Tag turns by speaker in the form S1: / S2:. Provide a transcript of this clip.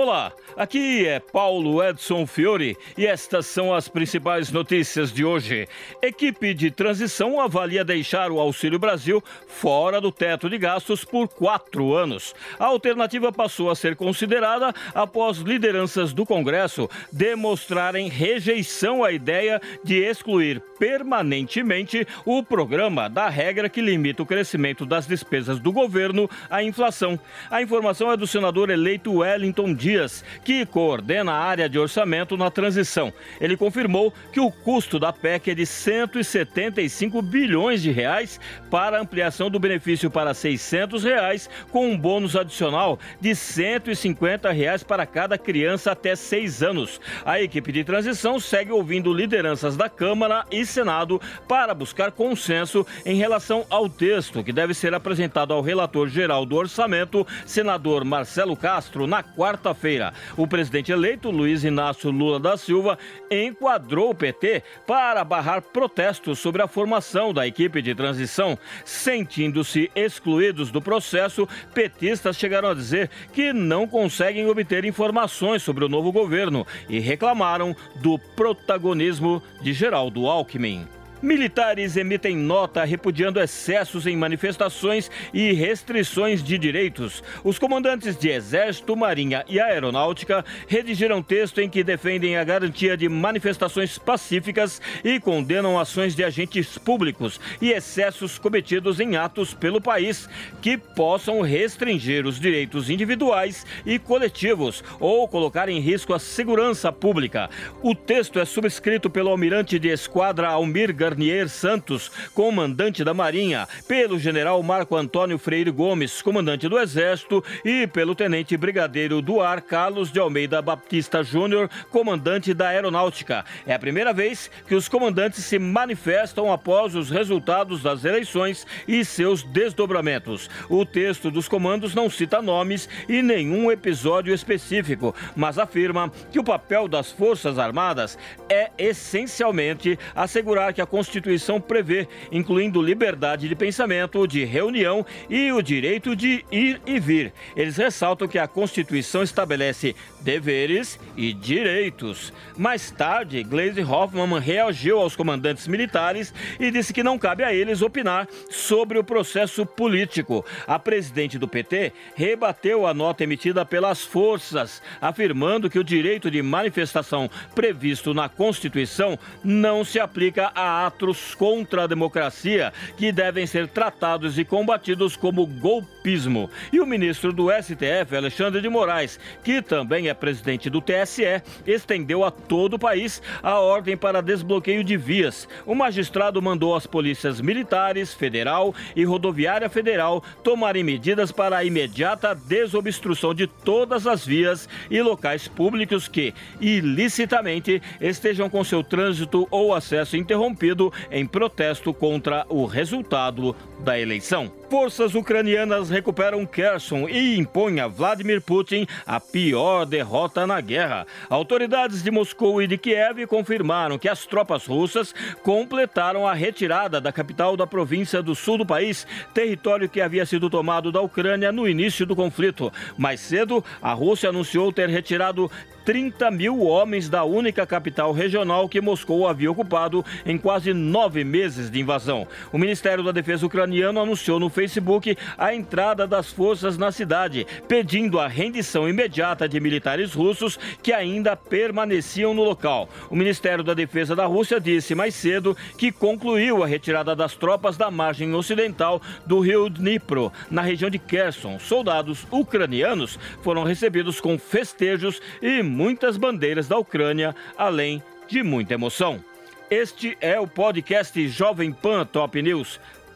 S1: Olá, aqui é Paulo Edson Fiore e estas são as principais notícias de hoje. Equipe de transição avalia deixar o Auxílio Brasil fora do teto de gastos por quatro anos. A alternativa passou a ser considerada após lideranças do Congresso demonstrarem rejeição à ideia de excluir permanentemente o programa da regra que limita o crescimento das despesas do governo à inflação. A informação é do senador eleito Wellington Dias Dias, que coordena a área de orçamento na transição. Ele confirmou que o custo da PEC é de 175 bilhões de reais para ampliação do benefício para 600 reais, com um bônus adicional de 150 reais para cada criança até seis anos. A equipe de transição segue ouvindo lideranças da Câmara e Senado para buscar consenso em relação ao texto que deve ser apresentado ao relator geral do orçamento, senador Marcelo Castro, na quarta quarta-feira. O presidente eleito, Luiz Inácio Lula da Silva, enquadrou o PT para barrar protestos sobre a formação da equipe de transição. Sentindo-se excluídos do processo, petistas chegaram a dizer que não conseguem obter informações sobre o novo governo e reclamaram do protagonismo de Geraldo Alckmin. Militares emitem nota repudiando excessos em manifestações e restrições de direitos. Os comandantes de Exército, Marinha e Aeronáutica redigiram texto em que defendem a garantia de manifestações pacíficas e condenam ações de agentes públicos e excessos cometidos em atos pelo país que possam restringir os direitos individuais e coletivos ou colocar em risco a segurança pública. O texto é subscrito pelo almirante de esquadra Almir Garnier Santos, comandante da Marinha, pelo general Marco Antônio Freire Gomes, comandante do Exército, e pelo tenente brigadeiro do ar Carlos de Almeida Baptista Júnior, comandante da Aeronáutica. É a primeira vez que os comandantes se manifestam após os resultados das eleições e seus desdobramentos. O texto dos comandos não cita nomes e nenhum episódio específico, mas afirma que o papel das Forças Armadas é essencialmente assegurar que a Constituição prevê, incluindo liberdade de pensamento, de reunião e o direito de ir e vir. Eles ressaltam que a Constituição estabelece deveres e direitos. Mais tarde, Glaze Hoffman reagiu aos comandantes militares e disse que não cabe a eles opinar sobre o processo político. A presidente do PT rebateu a nota emitida pelas forças, afirmando que o direito de manifestação previsto na Constituição não se aplica a atos contra a democracia que devem ser tratados e combatidos como golpismo. E o ministro do STF, Alexandre de Moraes, que também é presidente do TSE, estendeu a todo o país a ordem para desbloqueio de vias. O magistrado mandou as polícias militares, federal e rodoviária federal tomarem medidas para a imediata desobstrução de todas as vias e locais públicos que, ilicitamente, estejam com seu trânsito ou acesso interrompido em protesto contra o resultado da eleição. Forças ucranianas recuperam Kherson e impõem a Vladimir Putin a pior derrota na guerra. Autoridades de Moscou e de Kiev confirmaram que as tropas russas completaram a retirada da capital da província do sul do país, território que havia sido tomado da Ucrânia no início do conflito. Mais cedo, a Rússia anunciou ter retirado 30 mil homens da única capital regional que Moscou havia ocupado em quase nove meses de invasão. O Ministério da Defesa ucraniano anunciou no Facebook a entrada das forças na cidade, pedindo a rendição imediata de militares russos que ainda permaneciam no local. O Ministério da Defesa da Rússia disse mais cedo que concluiu a retirada das tropas da margem ocidental do rio Dnipro, na região de Kherson. Soldados ucranianos foram recebidos com festejos e muitas bandeiras da Ucrânia, além de muita emoção. Este é o podcast Jovem Pan Top News.